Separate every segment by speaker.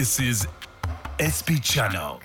Speaker 1: This is SP Channel.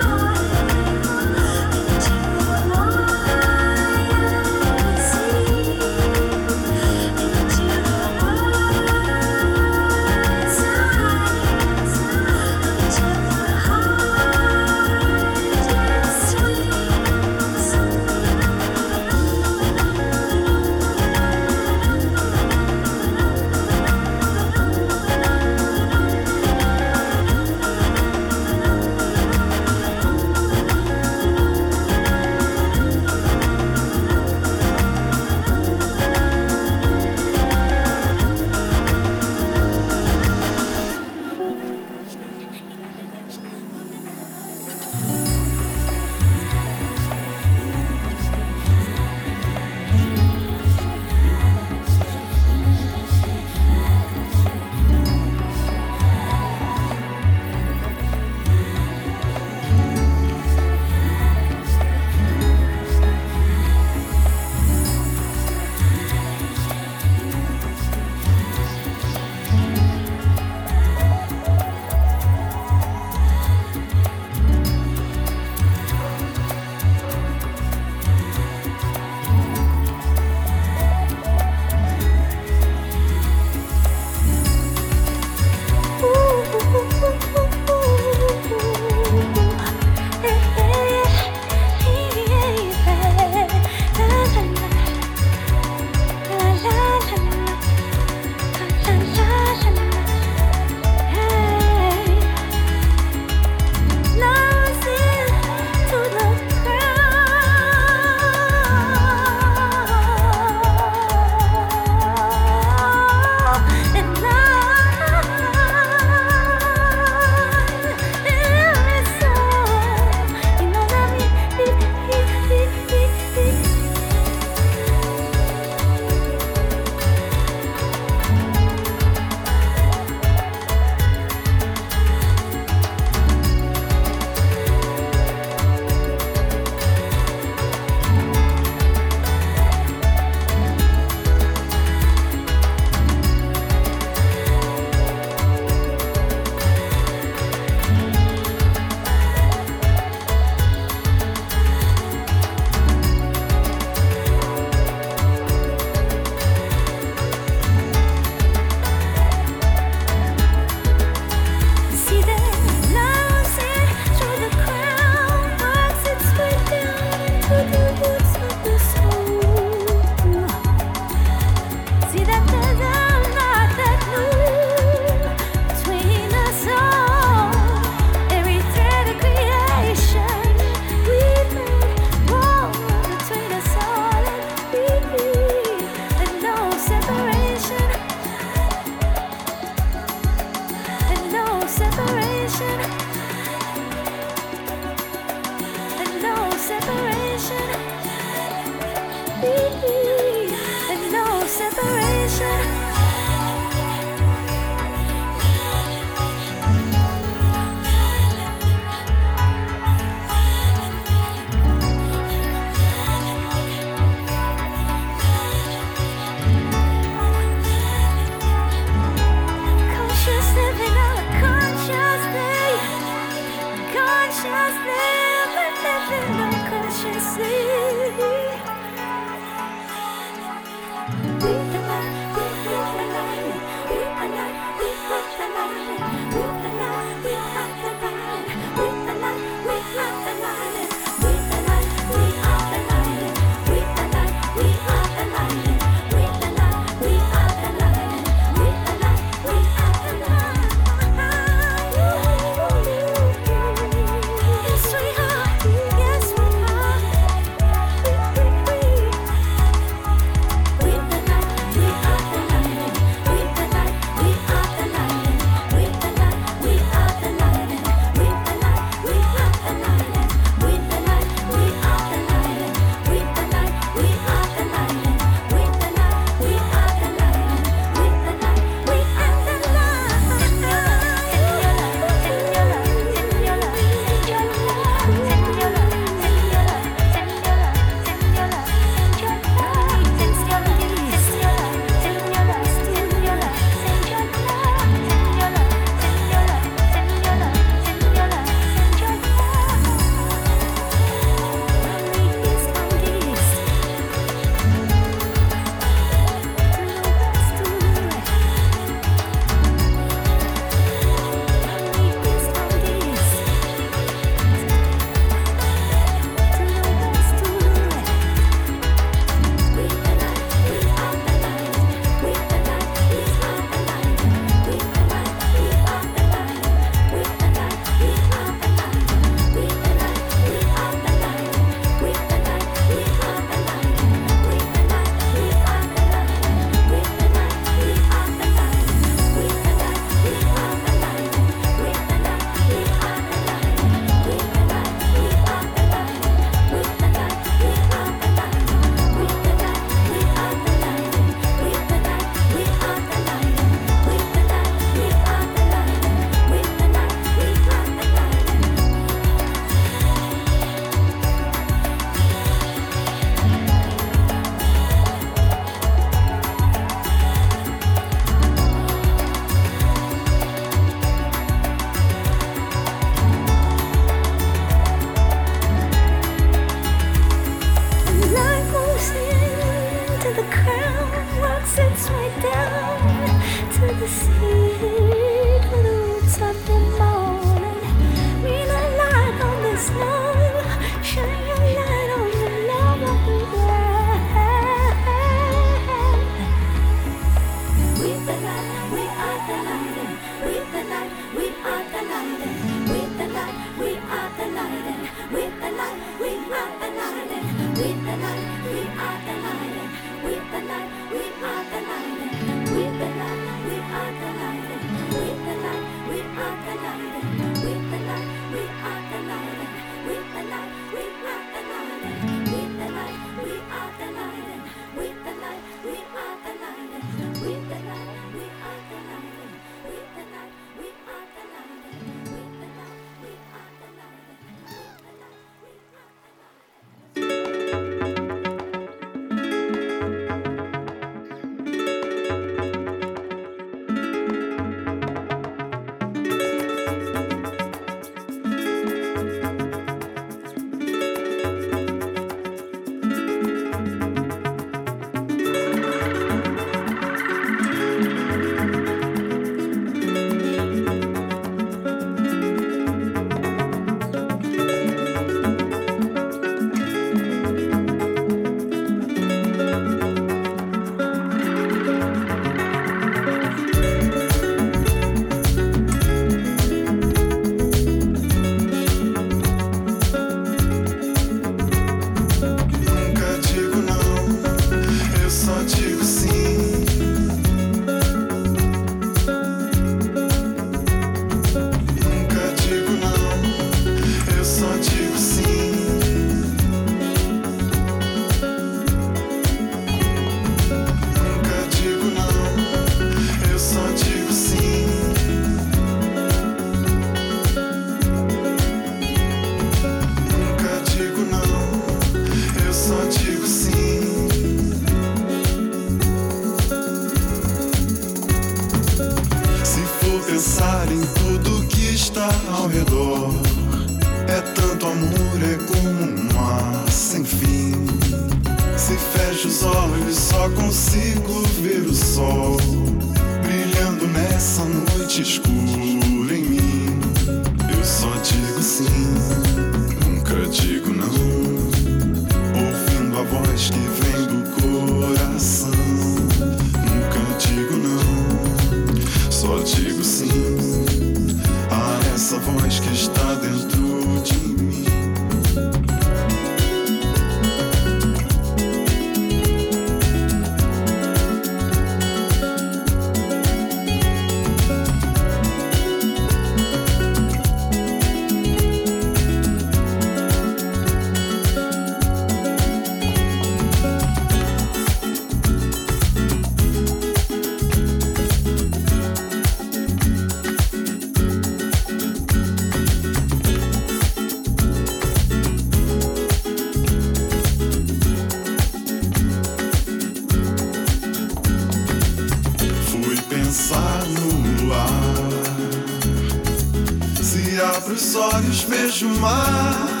Speaker 2: vejo o mar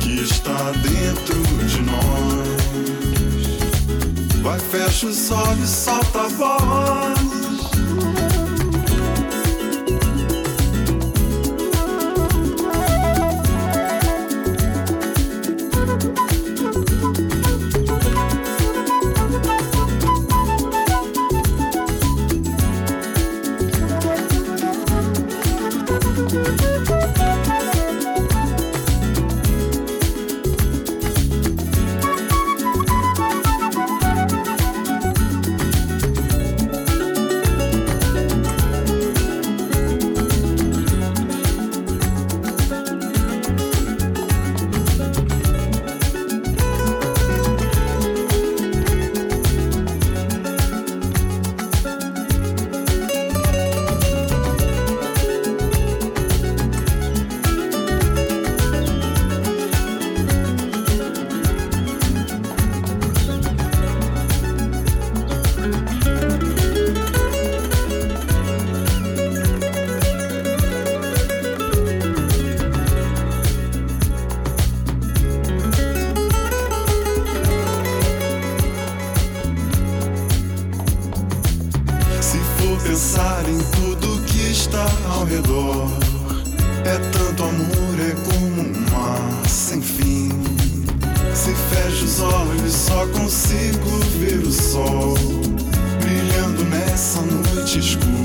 Speaker 2: que está dentro de nós. Vai, fecha os olhos, solta a voz. os olhos, só consigo ver o sol brilhando nessa noite escura.